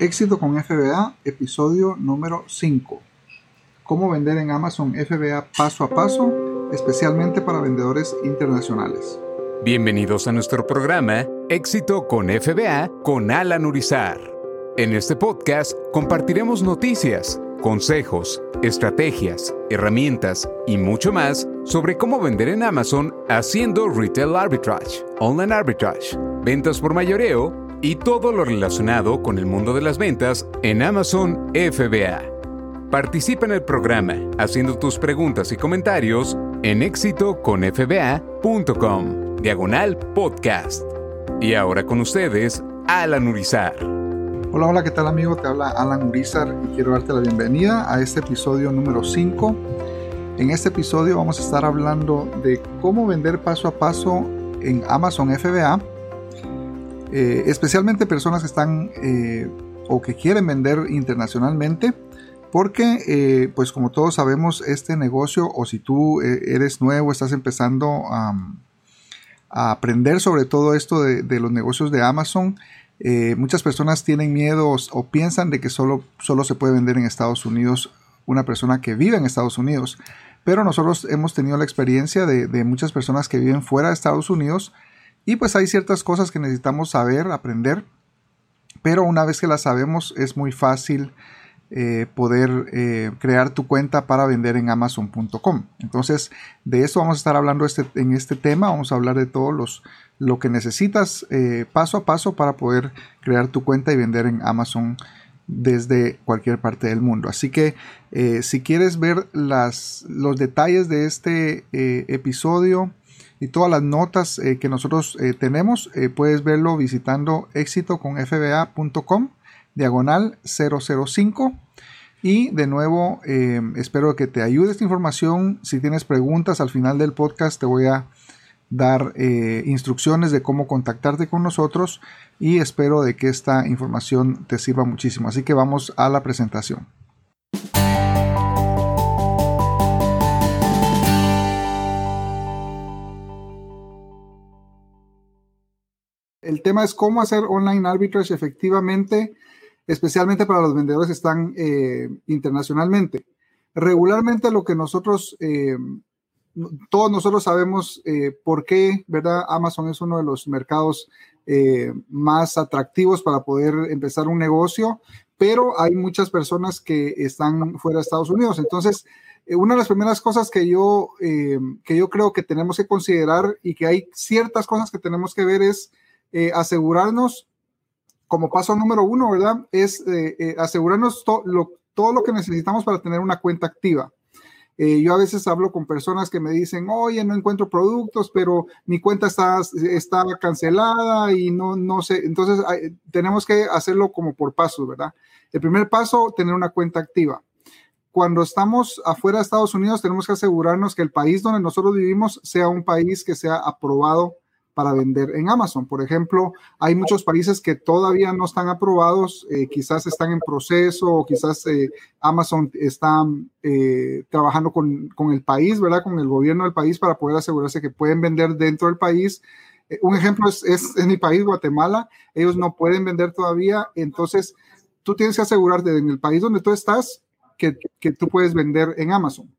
Éxito con FBA, episodio número 5. Cómo vender en Amazon FBA paso a paso, especialmente para vendedores internacionales. Bienvenidos a nuestro programa Éxito con FBA con Alan Urizar. En este podcast compartiremos noticias, consejos, estrategias, herramientas y mucho más sobre cómo vender en Amazon haciendo retail arbitrage, online arbitrage, ventas por mayoreo y todo lo relacionado con el mundo de las ventas en Amazon FBA. Participa en el programa haciendo tus preguntas y comentarios en éxitoconfba.com, diagonal podcast. Y ahora con ustedes, Alan Urizar. Hola, hola, ¿qué tal amigo? Te habla Alan Urizar y quiero darte la bienvenida a este episodio número 5. En este episodio vamos a estar hablando de cómo vender paso a paso en Amazon FBA eh, especialmente personas que están eh, o que quieren vender internacionalmente, porque eh, pues como todos sabemos este negocio o si tú eres nuevo, estás empezando a, aprender sobre todo esto de, los negocios de Amazon, muchas personas tienen miedo o, piensan de que solo, solo se puede vender en Estados Unidos una persona que vive en Estados Unidos. Pero nosotros hemos tenido la experiencia de muchas personas que viven fuera de Estados Unidos y pues hay ciertas cosas que necesitamos saber, aprender, pero una vez que las sabemos es muy fácil eh, poder eh, crear tu cuenta para vender en amazon.com. Entonces, de eso vamos a estar hablando este, en este tema. Vamos a hablar de todo los, lo que necesitas eh, paso a paso para poder crear tu cuenta y vender en Amazon desde cualquier parte del mundo. Así que si quieres ver las, los detalles de este episodio, y todas las notas eh, que nosotros eh, tenemos, eh, puedes verlo visitando éxitoconfba.com, diagonal 005. Y de nuevo, espero que te ayude esta información. Si tienes preguntas al final del podcast, te voy a dar instrucciones de cómo contactarte con nosotros y espero de que esta información te sirva muchísimo. Así que vamos a la presentación. El tema es cómo hacer online arbitrage efectivamente, especialmente para los vendedores que están eh, internacionalmente. Regularmente lo que nosotros, eh, todos nosotros sabemos eh, por qué, ¿verdad? Amazon es uno de los mercados más atractivos para poder empezar un negocio, pero hay muchas personas que están fuera de Estados Unidos. Entonces, una de las primeras cosas que yo, que yo creo que tenemos que considerar y que hay ciertas cosas que tenemos que ver es eh, asegurarnos, como paso número uno, ¿verdad? Es eh, eh, asegurarnos todo lo que necesitamos para tener una cuenta activa. yo a veces hablo con personas que me dicen, oye, no encuentro productos, pero mi cuenta está, está cancelada y no, no sé. Entonces, tenemos que hacerlo como por pasos, ¿verdad? El primer paso, tener una cuenta activa. Cuando estamos afuera de Estados Unidos, tenemos que asegurarnos que el país donde nosotros vivimos sea un país que sea aprobado para vender en Amazon. Por ejemplo, hay muchos países que todavía no están aprobados, eh, quizás están en proceso o quizás eh, Amazon está eh, trabajando con, el país, ¿verdad? Con el gobierno del país para poder asegurarse que pueden vender dentro del país. un ejemplo es, es, mi país, Guatemala. Ellos no pueden vender todavía. Entonces, tú tienes que asegurarte en el país donde tú estás que, que tú puedes vender en Amazon.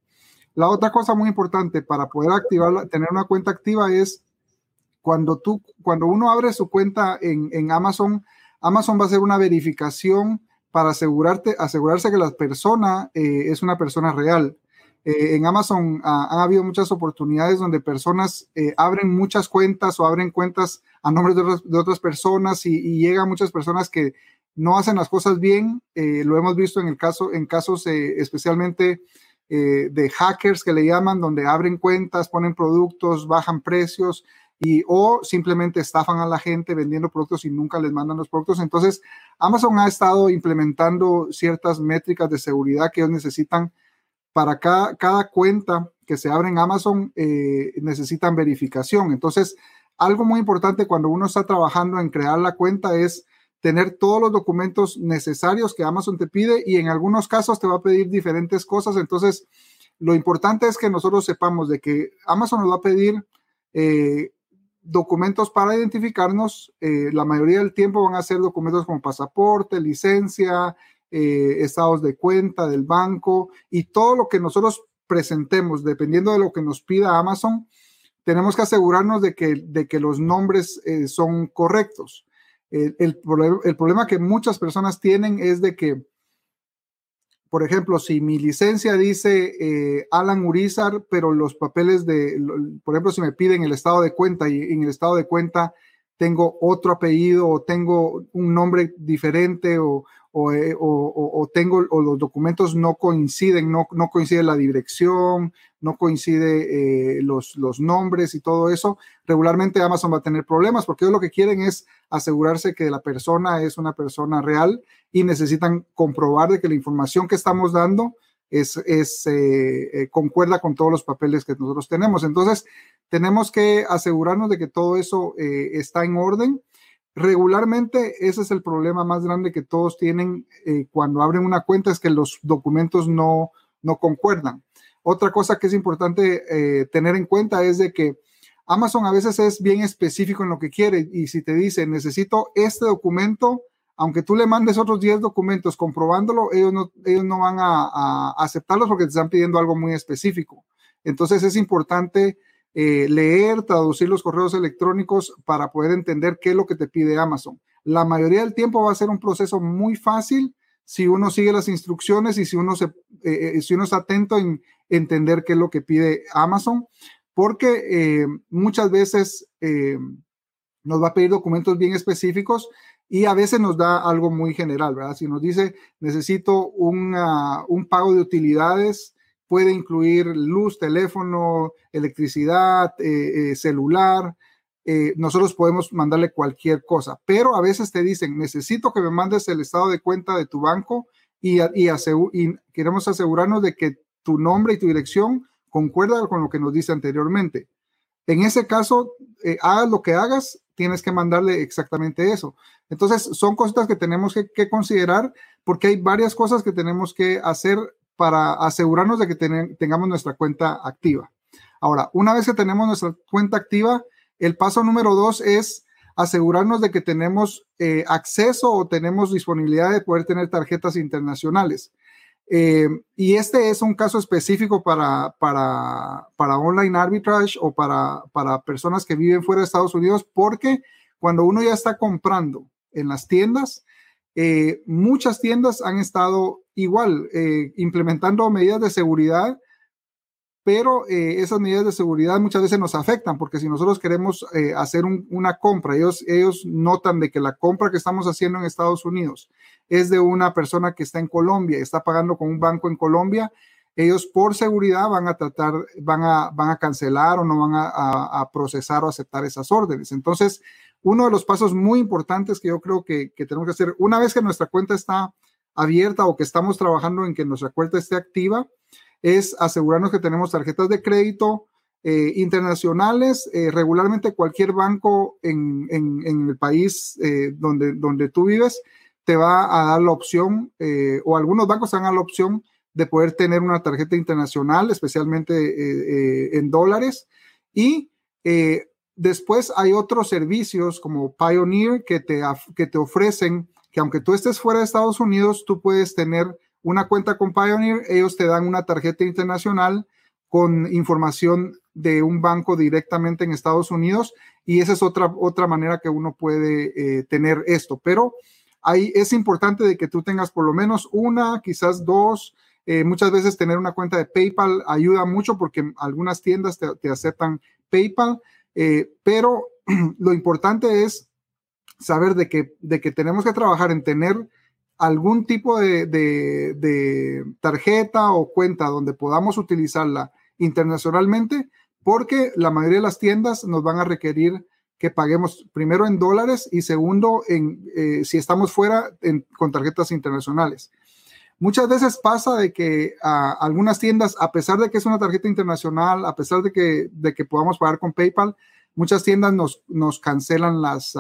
La otra cosa muy importante para poder activar, tener una cuenta activa es cuando tú, cuando uno abre su cuenta en, Amazon, Amazon va a hacer una verificación para asegurarte, asegurarse que la persona eh, es una persona real. Eh, en Amazon ha han habido muchas oportunidades donde personas eh, abren muchas cuentas o abren cuentas a nombre de, otras personas y, llegan muchas personas que no hacen las cosas bien. lo hemos visto en el caso, en casos especialmente de hackers que le llaman, donde abren cuentas, ponen productos, bajan precios y o simplemente estafan a la gente vendiendo productos y nunca les mandan los productos. Entonces, Amazon ha estado implementando ciertas métricas de seguridad que ellos necesitan para cada, cada cuenta que se abre en Amazon, eh, necesitan verificación. Entonces, algo muy importante cuando uno está trabajando en crear la cuenta es tener todos los documentos necesarios que Amazon te pide y en algunos casos te va a pedir diferentes cosas. Entonces, lo importante es que nosotros sepamos de que Amazon nos va a pedir eh, documentos para identificarnos, eh, la mayoría del tiempo van a ser documentos como pasaporte, licencia, eh, estados de cuenta del banco y todo lo que nosotros presentemos, dependiendo de lo que nos pida Amazon, tenemos que asegurarnos de que, de que los nombres eh, son correctos. El, el, problema que muchas personas tienen es de que, por ejemplo, si mi licencia dice eh, Alan Urizar, pero los papeles de, por ejemplo, si me piden el estado de cuenta y en el estado de cuenta tengo otro apellido o tengo un nombre diferente o, eh, o, tengo o los documentos no coinciden, no, no coincide la dirección, no coincide eh, los, los nombres y todo eso, regularmente Amazon va a tener problemas porque ellos lo que quieren es asegurarse que la persona es una persona real y necesitan comprobar de que la información que estamos dando es, es eh, concuerda con todos los papeles que nosotros tenemos. Entonces, tenemos que asegurarnos de que todo eso está en orden regularmente ese es el problema más grande que todos tienen eh, cuando abren una cuenta, es que los documentos no, no concuerdan. Otra cosa que es importante eh, tener en cuenta es de que Amazon a veces es bien específico en lo que quiere y si te dice necesito este documento, aunque tú le mandes otros 10 documentos comprobándolo, ellos no, ellos no van a, a aceptarlos porque te están pidiendo algo muy específico. Entonces es importante eh, leer, traducir los correos electrónicos para poder entender qué es lo que te pide Amazon. La mayoría del tiempo va a ser un proceso muy fácil si uno sigue las instrucciones y si uno, se, eh, eh, está atento en entender qué es lo que pide Amazon, porque muchas veces nos va a pedir documentos bien específicos y a veces nos da algo muy general, ¿verdad? Si nos dice, necesito un pago de utilidades puede incluir luz, teléfono, electricidad, eh, eh, celular. Eh, nosotros podemos mandarle cualquier cosa, pero a veces te dicen, necesito que me mandes el estado de cuenta de tu banco y, queremos asegurarnos de que tu nombre y tu dirección concuerdan con lo que nos dice anteriormente. En ese caso, hagas lo que hagas, tienes que mandarle exactamente eso. Entonces, son cosas que tenemos que, que, considerar porque hay varias cosas que tenemos que hacer para asegurarnos de que tengamos nuestra cuenta activa. Ahora, una vez que tenemos nuestra cuenta activa, el paso número dos es asegurarnos de que tenemos eh, acceso o tenemos disponibilidad de poder tener tarjetas internacionales. Eh, y este es un caso específico para, para, para online arbitrage o para, para personas que viven fuera de Estados Unidos, porque cuando uno ya está comprando en las tiendas, eh, muchas tiendas han estado igual eh, implementando medidas de seguridad, pero eh, esas medidas de seguridad muchas veces nos afectan porque si nosotros queremos hacer una compra, ellos, ellos notan de que la compra que estamos haciendo en Estados Unidos es de una persona que está en Colombia, está pagando con un banco en Colombia, ellos por seguridad van a tratar, van a, van a cancelar o no van a, a procesar o aceptar esas órdenes. Entonces, uno de los pasos muy importantes que yo creo que, tenemos que hacer, una vez que nuestra cuenta está abierta o que estamos trabajando en que nuestra cuenta esté activa, es asegurarnos que tenemos tarjetas de crédito eh, internacionales. Eh, regularmente cualquier banco en, el país eh, donde, donde tú vives te va a dar la opción, o algunos bancos te dan la opción de poder tener una tarjeta internacional, especialmente en dólares. Y Después hay otros servicios como Pioneer que te, que te ofrecen que aunque tú estés fuera de Estados Unidos, tú puedes tener una cuenta con Pioneer, ellos te dan una tarjeta internacional con información de un banco directamente en Estados Unidos y esa es otra, otra manera que uno puede eh, tener esto. Pero ahí es importante de que tú tengas por lo menos una, quizás dos. Eh, muchas veces tener una cuenta de PayPal ayuda mucho porque algunas tiendas te aceptan PayPal eh, pero lo importante es saber de que, de que tenemos que trabajar en tener algún tipo de, de, tarjeta o cuenta donde podamos utilizarla internacionalmente, porque la mayoría de las tiendas nos van a requerir que paguemos primero en dólares y segundo en eh, si estamos fuera con tarjetas internacionales. Muchas veces pasa de que algunas tiendas, a pesar de que es una tarjeta internacional, a pesar de que, de que podamos pagar con PayPal, muchas tiendas nos, nos cancelan las,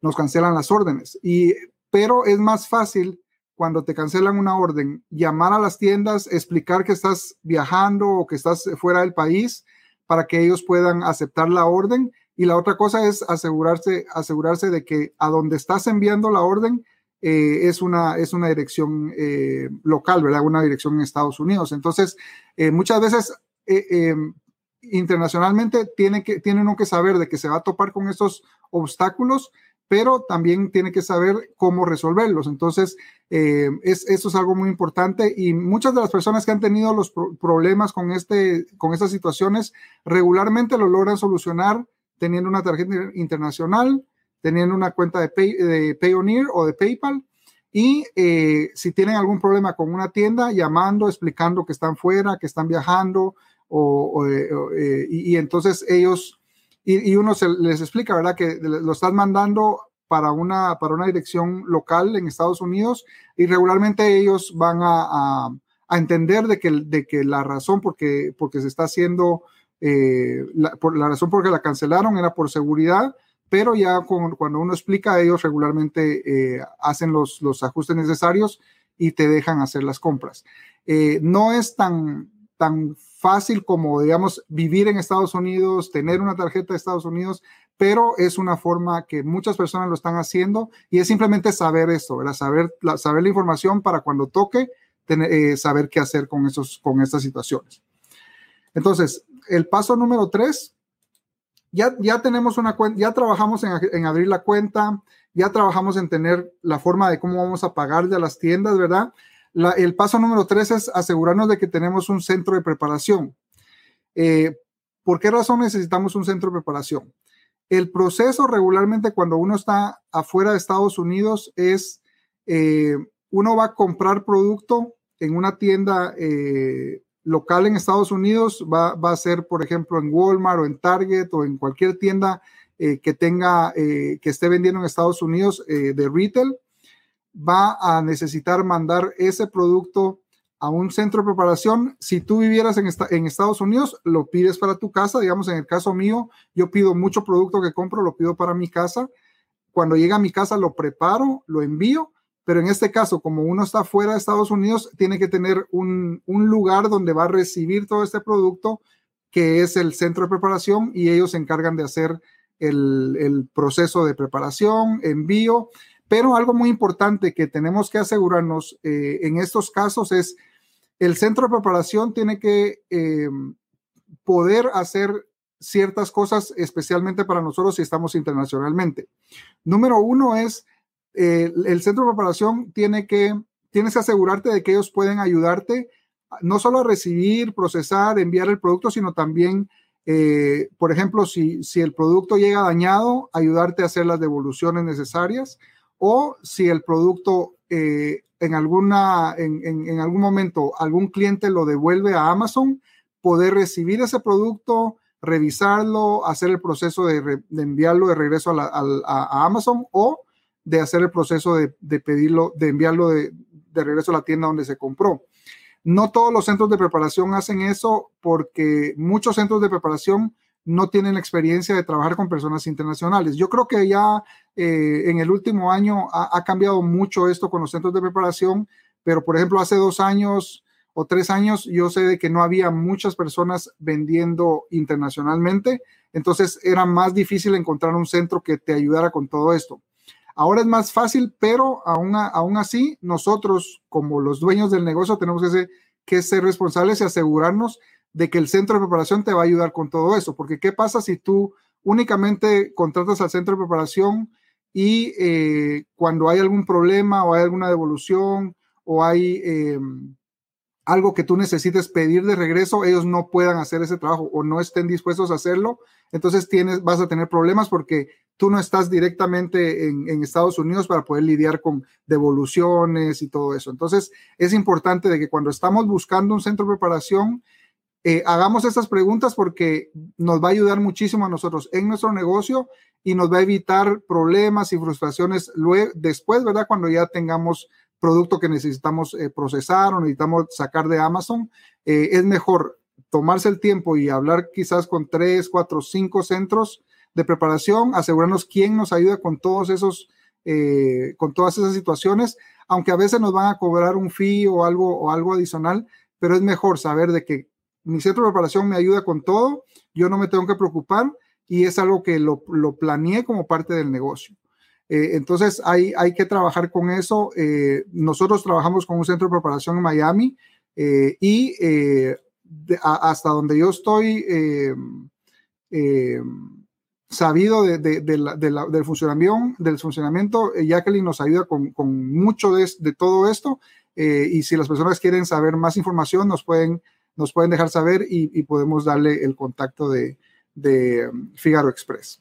nos cancelan las órdenes. Y, pero es más fácil cuando te cancelan una orden, llamar a las tiendas, explicar que estás viajando o que estás fuera del país para que ellos puedan aceptar la orden Y la otra cosa es asegurarse, asegurarse de que a donde estás enviando la orden eh, es, una, es una dirección eh, local, ¿verdad? Una dirección en Estados Unidos. Entonces, eh, muchas veces em, internacionalmente tiene, que, que saber de que se va a topar con estos obstáculos, pero también tiene que saber cómo resolverlos. Entonces, es, eso es algo muy importante y muchas de las personas que han tenido los problemas con, este, con estas situaciones regularmente lo logran solucionar teniendo una tarjeta internacional, teniendo una cuenta de, de Payoneer o de PayPal. Y eh, si tienen algún problema con una tienda, llamando, explicando que están fuera, que están viajando, o, eh, eh, y, entonces ellos, y, uno se les explica, ¿verdad? Que lo están mandando para una, para una dirección local en Estados Unidos y regularmente ellos van a, a, entender de que, de que la razón porque, porque se está haciendo, la, por, la razón por que la cancelaron era por seguridad pero ya cuando uno explica, ellos regularmente eh, hacen los, los, ajustes necesarios y te dejan hacer las compras. Eh, no es tan, tan fácil como, digamos, vivir en Estados Unidos, tener una tarjeta de Estados Unidos, pero es una forma que muchas personas lo están haciendo y es simplemente saber esto, ¿verdad? Saber la, saber la información para cuando toque, tener, eh, saber qué hacer con, esos, con estas situaciones. Entonces, el paso número tres ya, tenemos una cuenta, ya trabajamos en, abrir la cuenta, ya trabajamos en tener la forma de cómo vamos a pagar de las tiendas, ¿verdad? el paso número tres es asegurarnos de que tenemos un centro de preparación. Eh, ¿Por qué razón necesitamos un centro de preparación? El proceso regularmente cuando uno está afuera de Estados Unidos es, eh, uno va a comprar producto en una tienda eh, local en Estados Unidos va, a ser, por ejemplo, en Walmart o en Target o en cualquier tienda eh, que tenga, eh, que esté vendiendo en Estados Unidos eh, de retail, va a necesitar mandar ese producto a un centro de preparación. Si tú vivieras en, en Estados Unidos, lo pides para tu casa. Digamos, en el caso mío, yo pido mucho producto que compro, lo pido para mi casa. Cuando llega a mi casa, lo preparo, lo envío pero en este caso, como uno está fuera de Estados Unidos, tiene que tener un, lugar donde va a recibir todo este producto, que es el centro de preparación, y ellos se encargan de hacer el, proceso de preparación, envío. Pero algo muy importante que tenemos que asegurarnos eh, en estos casos es el centro de preparación tiene que eh, poder hacer ciertas cosas, especialmente para nosotros si estamos internacionalmente. Número uno es eh, el centro de preparación tiene que, tienes que asegurarte de que ellos pueden ayudarte no solo a recibir, procesar, enviar el producto, sino también, eh, por ejemplo, si, si el producto llega dañado, ayudarte a hacer las devoluciones necesarias o si el producto eh, en, alguna, en, algún momento algún cliente lo devuelve a Amazon, poder recibir ese producto, revisarlo, hacer el proceso de, enviarlo de regreso a Amazon o de hacer el proceso de, pedirlo, de enviarlo de, regreso a la tienda donde se compró. No todos los centros de preparación hacen eso porque muchos centros de preparación no tienen la experiencia de trabajar con personas internacionales. Yo creo que ya eh, en el último año ha, cambiado mucho esto con los centros de preparación, pero por ejemplo hace dos años o tres años yo sé de que no había muchas personas vendiendo internacionalmente, entonces era más difícil encontrar un centro que te ayudara con todo esto. Ahora es más fácil, pero aún, aún así nosotros como los dueños del negocio tenemos que ser, responsables y asegurarnos de que el centro de preparación te va a ayudar con todo eso. Porque ¿qué pasa si tú únicamente contratas al centro de preparación y eh, cuando hay algún problema o hay alguna devolución o hay em, algo que tú necesites pedir de regreso, ellos no puedan hacer ese trabajo o no estén dispuestos a hacerlo, entonces tienes, vas a tener problemas porque tú no estás directamente en, Estados Unidos para poder lidiar con devoluciones y todo eso. Entonces, es importante de que cuando estamos buscando un centro de preparación, eh, hagamos estas preguntas porque nos va a ayudar muchísimo a nosotros en nuestro negocio y nos va a evitar problemas y frustraciones luego, después, ¿verdad? Cuando ya tengamos producto que necesitamos eh, procesar o necesitamos sacar de Amazon, eh, es mejor tomarse el tiempo y hablar quizás con tres, cuatro, cinco centros de preparación, asegurarnos quién nos ayuda con todos esos, eh, con todas esas situaciones, aunque a veces nos van a cobrar un fee o algo, o algo adicional, pero es mejor saber de que mi centro de preparación me ayuda con todo, yo no me tengo que preocupar y es algo que lo, lo planeé como parte del negocio. Eh, entonces hay, hay que trabajar con eso. Eh, nosotros trabajamos con un centro de preparación en Miami y hasta donde yo estoy sabido de, del, funcionamiento, del funcionamiento, Jacqueline nos ayuda con, mucho de, todo esto y si las personas quieren saber más información nos pueden, dejar saber y, podemos darle el contacto de, de Figaro Express.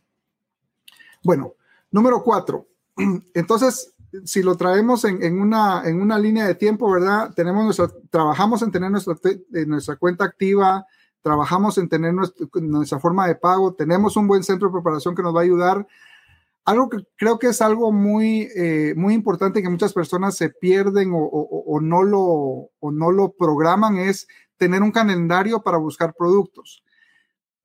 Bueno, Número cuatro. Entonces, si lo traemos en, una, línea de tiempo, ¿verdad? Trabajamos en tener nuestra cuenta activa, trabajamos en tener nuestra, forma de pago, tenemos un buen centro de preparación que nos va a ayudar. Algo que creo que es algo muy, eh, muy importante que muchas personas se pierden o, no lo, o no lo programan es tener un calendario para buscar productos.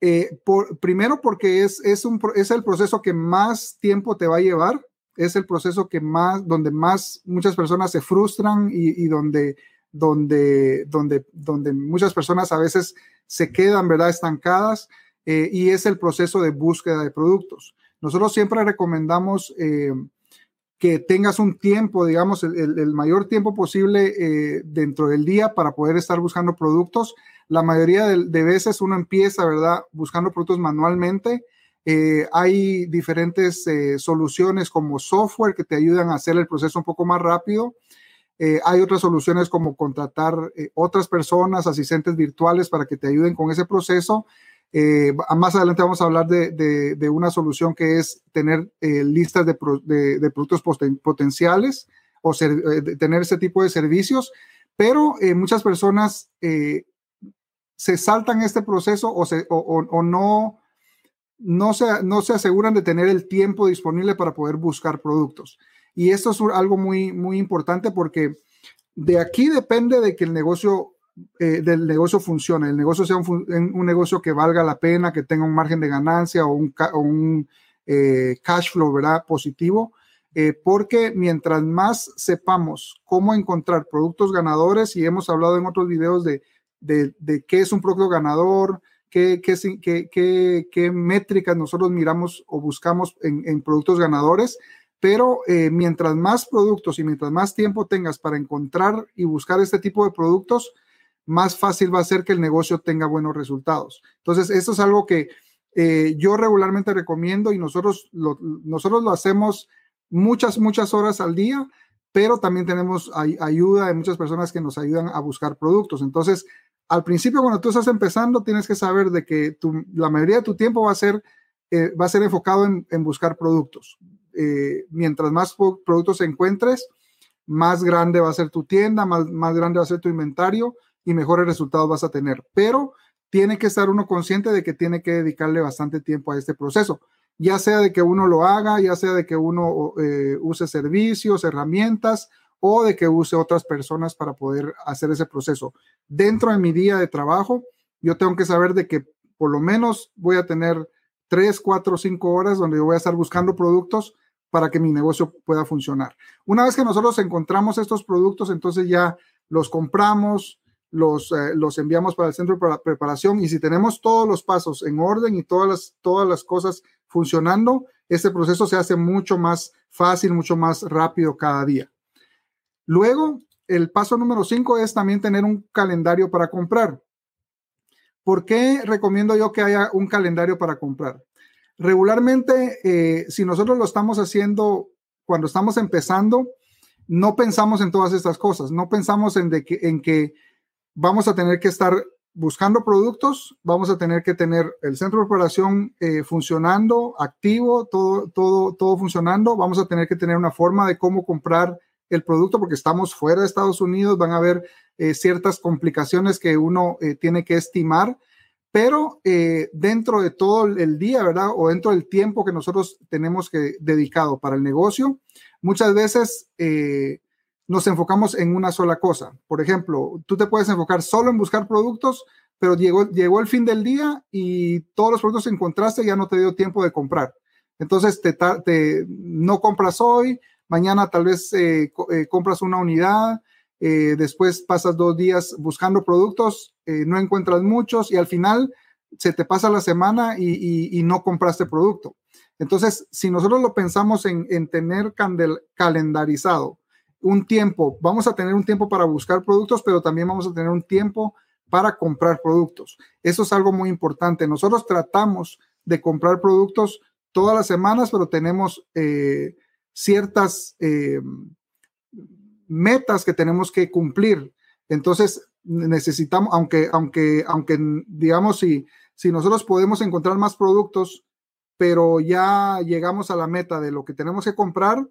Eh, por, primero porque es, es, un, es el proceso que más tiempo te va a llevar, es el proceso que más, donde más muchas personas se frustran y, donde, donde, donde, donde muchas personas a veces se quedan, ¿verdad?, estancadas, eh, y es el proceso de búsqueda de productos. Nosotros siempre recomendamos eh, que tengas un tiempo, digamos, el, mayor tiempo posible dentro del día para poder estar buscando productos la mayoría de, veces uno empieza, ¿verdad?, buscando productos manualmente. Eh, hay diferentes eh, soluciones como software que te ayudan a hacer el proceso un poco más rápido. Eh, hay otras soluciones como contratar otras personas, asistentes virtuales para que te ayuden con ese proceso. más adelante vamos a hablar de, una solución que es tener listas de, productos potenciales o tener ese tipo de servicios, pero muchas personas se saltan este proceso o, se, o, no, no, se, no se aseguran de tener el tiempo disponible para poder buscar productos. Y esto es algo muy, muy importante porque de aquí depende de que el negocio, eh, del negocio funcione, el negocio sea un, negocio que valga la pena, que tenga un margen de ganancia o un, un eh, cash flow, ¿verdad? Positivo. Eh, porque mientras más sepamos cómo encontrar productos ganadores, y hemos hablado en otros videos de de, qué es un producto ganador, qué, qué, qué, métricas nosotros miramos o buscamos en, productos ganadores, pero eh, mientras más productos y mientras más tiempo tengas para encontrar y buscar este tipo de productos, más fácil va a ser que el negocio tenga buenos resultados. Entonces, esto es algo que eh, yo regularmente recomiendo y nosotros lo, nosotros lo hacemos muchas, muchas horas al día, pero también tenemos ayuda de muchas personas que nos ayudan a buscar productos. Entonces, al principio cuando tú estás empezando, tienes que saber de que la mayoría de tu tiempo va a ser, eh, va a ser enfocado en, buscar productos. Eh, mientras más productos encuentres, más grande va a ser tu tienda, más, más grande va a ser tu inventario y mejores resultados vas a tener. Pero tiene que estar uno consciente de que tiene que dedicarle bastante tiempo a este proceso, ya sea de que uno lo haga, ya sea de que uno eh, use servicios, herramientas o de que use otras personas para poder hacer ese proceso. Dentro de mi día de trabajo, yo tengo que saber de que por lo menos voy a tener tres, cuatro, cinco horas donde yo voy a estar buscando productos para que mi negocio pueda funcionar. Una vez que nosotros encontramos estos productos, entonces ya los compramos, los, eh, los enviamos para el centro de preparación y si tenemos todos los pasos en orden y todas las, todas las cosas funcionando, este proceso se hace mucho más fácil, mucho más rápido cada día. Luego, el paso número cinco es también tener un calendario para comprar. ¿Por qué recomiendo yo que haya un calendario para comprar? Regularmente, eh, si nosotros lo estamos haciendo cuando estamos empezando, no pensamos en todas estas cosas, no pensamos en, que, vamos a tener que estar buscando productos, vamos a tener que tener el centro de operación eh, funcionando, activo, todo, todo, todo funcionando, vamos a tener que tener una forma de cómo comprar el producto porque estamos fuera de Estados Unidos, van a haber eh, ciertas complicaciones que uno tiene que estimar, pero eh, dentro de todo el día, ¿verdad? O dentro del tiempo que nosotros tenemos que dedicado para el negocio, muchas veces nos enfocamos en una sola cosa. Por ejemplo, tú te puedes enfocar solo en buscar productos, pero llegó, llegó el fin del día y todos los productos que encontraste ya no te dio tiempo de comprar. Entonces, te, no compras hoy, mañana tal vez eh, eh, compras una unidad, eh, después pasas dos días buscando productos, no encuentras muchos y al final se te pasa la semana y, no compraste producto. Entonces, si nosotros lo pensamos en, tener calendarizado un tiempo, vamos a tener un tiempo para buscar productos, pero también vamos a tener un tiempo para comprar productos. Eso es algo muy importante. Nosotros tratamos de comprar productos todas las semanas, pero tenemos eh, ciertas eh, metas que tenemos que cumplir. Entonces, necesitamos, aunque, aunque, aunque, digamos, si, si nosotros podemos encontrar más productos, pero ya llegamos a la meta de lo que tenemos que comprar,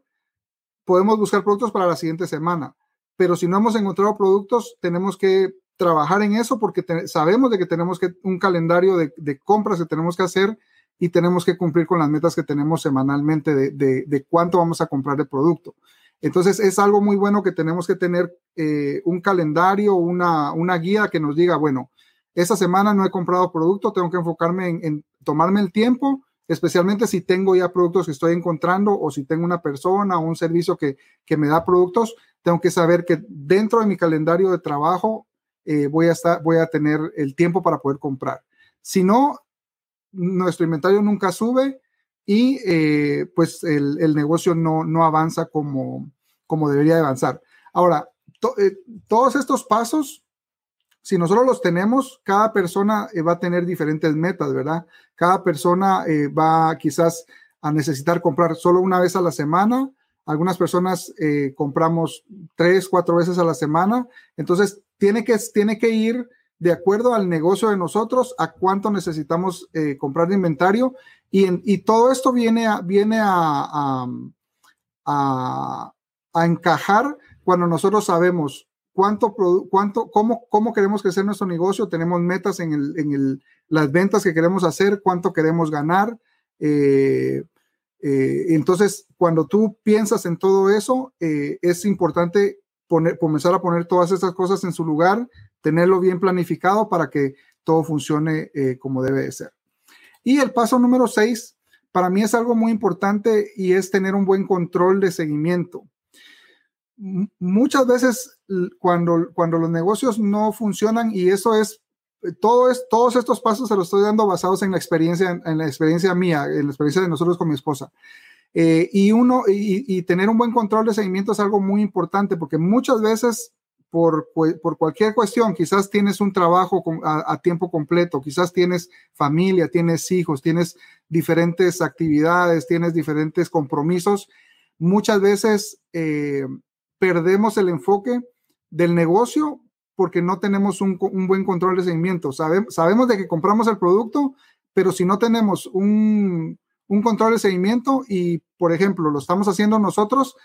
podemos buscar productos para la siguiente semana. Pero si no hemos encontrado productos, tenemos que trabajar en eso porque sabemos de que tenemos que un calendario de, de, compras que tenemos que hacer y tenemos que cumplir con las metas que tenemos semanalmente de, de, de cuánto vamos a comprar de producto. Entonces es algo muy bueno que tenemos que tener eh, un calendario, una, una guía que nos diga, bueno, esta semana no he comprado producto, tengo que enfocarme en, tomarme el tiempo, especialmente si tengo ya productos que estoy encontrando o si tengo una persona o un servicio que, que me da productos, tengo que saber que dentro de mi calendario de trabajo eh, voy, a estar, voy a tener el tiempo para poder comprar. Si no, nuestro inventario nunca sube y eh, pues el, negocio no, no avanza como, como debería avanzar. Ahora, eh, todos estos pasos, si nosotros los tenemos, cada persona eh, va a tener diferentes metas, ¿verdad? Cada persona va quizás a necesitar comprar solo una vez a la semana. Algunas personas compramos tres, cuatro veces a la semana. Entonces, tiene que, tiene que ir de acuerdo al negocio de nosotros, a cuánto necesitamos comprar de inventario y, todo esto viene a, viene a, encajar cuando nosotros sabemos cuánto, cuánto cómo, cómo queremos crecer nuestro negocio, tenemos metas en, el, en el, las ventas que queremos hacer, cuánto queremos ganar. Eh, eh, entonces, cuando tú piensas en todo eso, eh, es importante poner, comenzar a poner todas estas cosas en su lugar, tenerlo bien planificado para que todo funcione como debe de ser. Y el paso número seis, para mí es algo muy importante y es tener un buen control de seguimiento. muchas veces cuando, cuando los negocios no funcionan y eso es, todo es, todos estos pasos se los estoy dando basados en la experiencia, en la experiencia mía, en la experiencia de nosotros con mi esposa. Eh, y uno, y, tener un buen control de seguimiento es algo muy importante porque muchas veces por, por cualquier cuestión, quizás tienes un trabajo a, tiempo completo, quizás tienes familia, tienes hijos, tienes diferentes actividades, tienes diferentes compromisos, muchas veces eh, perdemos el enfoque del negocio porque no tenemos un, buen control de seguimiento. sabemos de que compramos el producto, pero si no tenemos un, un control de seguimiento y, por ejemplo, lo estamos haciendo nosotros,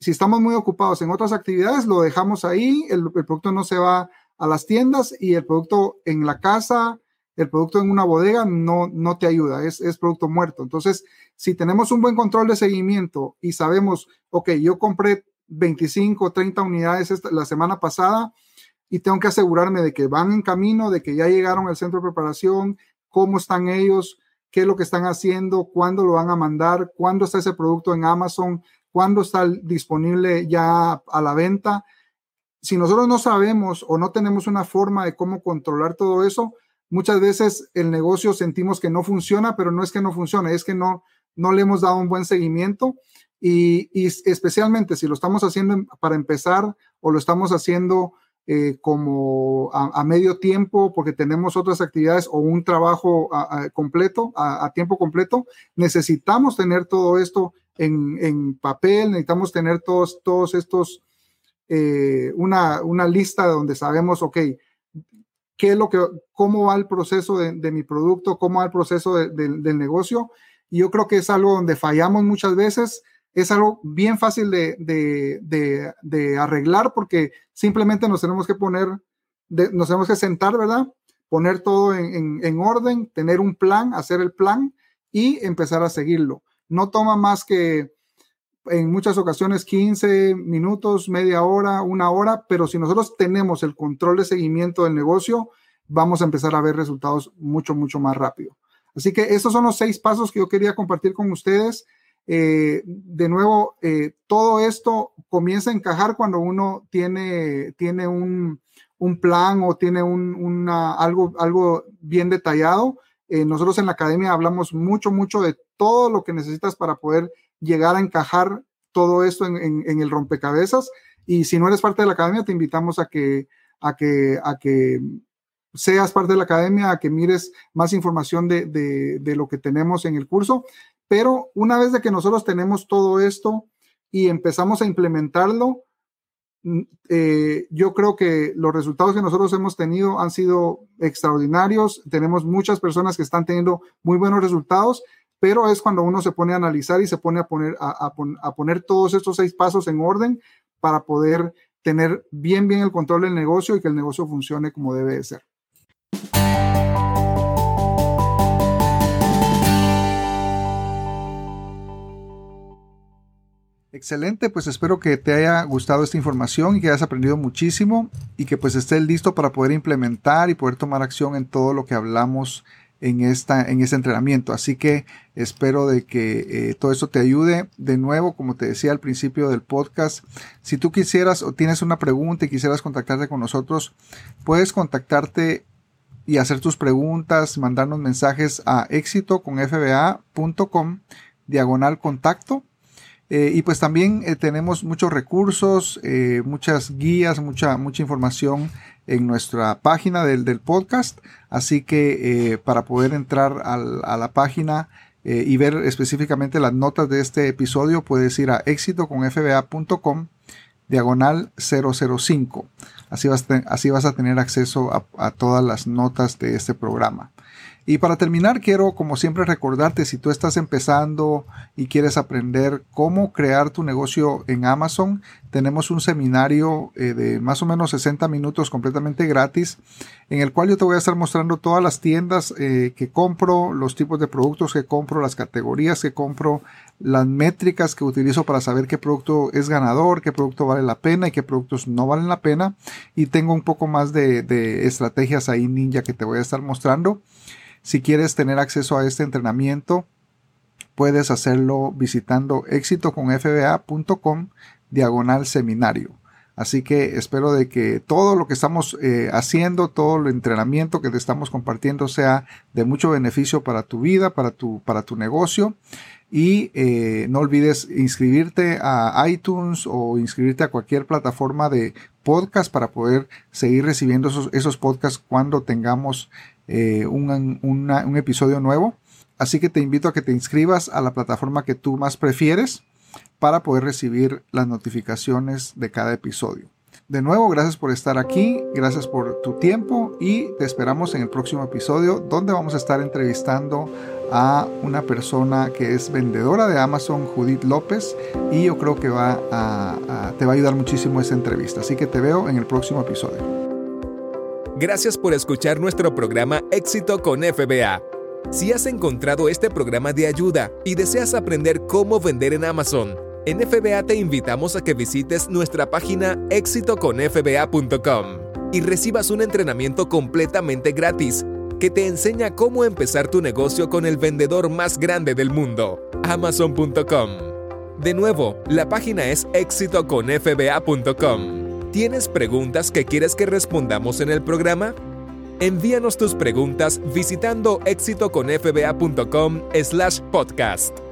si estamos muy ocupados en otras actividades, lo dejamos ahí, el, producto no se va a las tiendas y el producto en la casa, el producto en una bodega no, no te ayuda, es, es producto muerto. Entonces, si tenemos un buen control de seguimiento y sabemos, ok, yo compré 25, 30 unidades esta, la semana pasada y tengo que asegurarme de que van en camino, de que ya llegaron al centro de preparación, cómo están ellos, qué es lo que están haciendo, cuándo lo van a mandar, cuándo está ese producto en Amazon, cuándo está disponible ya a la venta. Si nosotros no sabemos o no tenemos una forma de cómo controlar todo eso, muchas veces el negocio sentimos que no funciona, pero no es que no funcione, es que no, no le hemos dado un buen seguimiento y, especialmente si lo estamos haciendo para empezar o lo estamos haciendo eh, como a, medio tiempo porque tenemos otras actividades o un trabajo completo, a, tiempo completo, necesitamos tener todo esto en, papel, necesitamos tener todos, todos estos, eh, una, una, lista donde sabemos, ok, qué es lo que, cómo va el proceso de, mi producto, cómo va el proceso del negocio. Y yo creo que es algo donde fallamos muchas veces. Es algo bien fácil de, de arreglar porque simplemente nos tenemos que poner, nos tenemos que sentar, ¿verdad? Poner todo en, en orden, tener un plan, hacer el plan y empezar a seguirlo no toma más que en muchas ocasiones 15 minutos, media hora, una hora, pero si nosotros tenemos el control de seguimiento del negocio, vamos a empezar a ver resultados mucho, mucho más rápido. Así que esos son los seis pasos que yo quería compartir con ustedes. Eh, de nuevo, eh, todo esto comienza a encajar cuando uno tiene, tiene un, plan o tiene un, una, algo, algo bien detallado. Eh, nosotros en la academia hablamos mucho, mucho de todo lo que necesitas para poder llegar a encajar todo esto en, el rompecabezas. Y si no eres parte de la academia, te invitamos a que, a que, a que seas parte de la academia, a que mires más información de, de, lo que tenemos en el curso. Pero una vez de que nosotros tenemos todo esto y empezamos a implementarlo, mm, eh, yo creo que los resultados que nosotros hemos tenido han sido extraordinarios. Tenemos muchas personas que están teniendo muy buenos resultados, pero es cuando uno se pone a analizar y se pone a poner, a, a poner todos estos seis pasos en orden para poder tener bien, bien el control del negocio y que el negocio funcione como debe de ser. Excelente, pues espero que te haya gustado esta información y que hayas aprendido muchísimo y que pues estés listo para poder implementar y poder tomar acción en todo lo que hablamos en, esta, en este entrenamiento. Así que espero de que eh, todo esto te ayude. De nuevo, como te decía al principio del podcast, si tú quisieras o tienes una pregunta y quisieras contactarte con nosotros, puedes contactarte y hacer tus preguntas, mandarnos mensajes a éxito con diagonal contacto eh, y pues también eh, tenemos muchos recursos, eh, muchas guías, mucha, mucha información en nuestra página del, del podcast. Así que para poder entrar a la página y ver específicamente las notas de este episodio, puedes ir a éxitoconfba.com diagonal 005. Así vas, así vas a tener acceso a, a todas las notas de este programa. Y para terminar, quiero como siempre recordarte, si tú estás empezando y quieres aprender cómo crear tu negocio en Amazon, tenemos un seminario eh, de más o menos 60 minutos completamente gratis, en el cual yo te voy a estar mostrando todas las tiendas eh, que compro, los tipos de productos que compro, las categorías que compro, las métricas que utilizo para saber qué producto es ganador, qué producto vale la pena y qué productos no valen la pena. Y tengo un poco más de, estrategias ahí ninja que te voy a estar mostrando. Si quieres tener acceso a este entrenamiento, puedes hacerlo visitando éxitoconfba.com diagonal seminario. Así que espero de que todo lo que estamos eh, haciendo, todo el entrenamiento que te estamos compartiendo sea de mucho beneficio para tu vida, para tu, para tu negocio. Y eh, no olvides inscribirte a iTunes o inscribirte a cualquier plataforma de podcast para poder seguir recibiendo esos, esos podcasts cuando tengamos eh, un, episodio nuevo. Así que te invito a que te inscribas a la plataforma que tú más prefieres para poder recibir las notificaciones de cada episodio. De nuevo, gracias por estar aquí, gracias por tu tiempo y te esperamos en el próximo episodio donde vamos a estar entrevistando a una persona que es vendedora de Amazon, Judith López, y yo creo que va te va a ayudar muchísimo esa entrevista. Así que te veo en el próximo episodio. Gracias por escuchar nuestro programa Éxito con FBA. Si has encontrado este programa de ayuda y deseas aprender cómo vender en Amazon, en FBA te invitamos a que visites nuestra página éxitoconfba.com y recibas un entrenamiento completamente gratis que te enseña cómo empezar tu negocio con el vendedor más grande del mundo, amazon.com. De nuevo, la página es éxitoconfba.com. ¿Tienes preguntas que quieres que respondamos en el programa? Envíanos tus preguntas visitando éxitoconfba.com/podcast.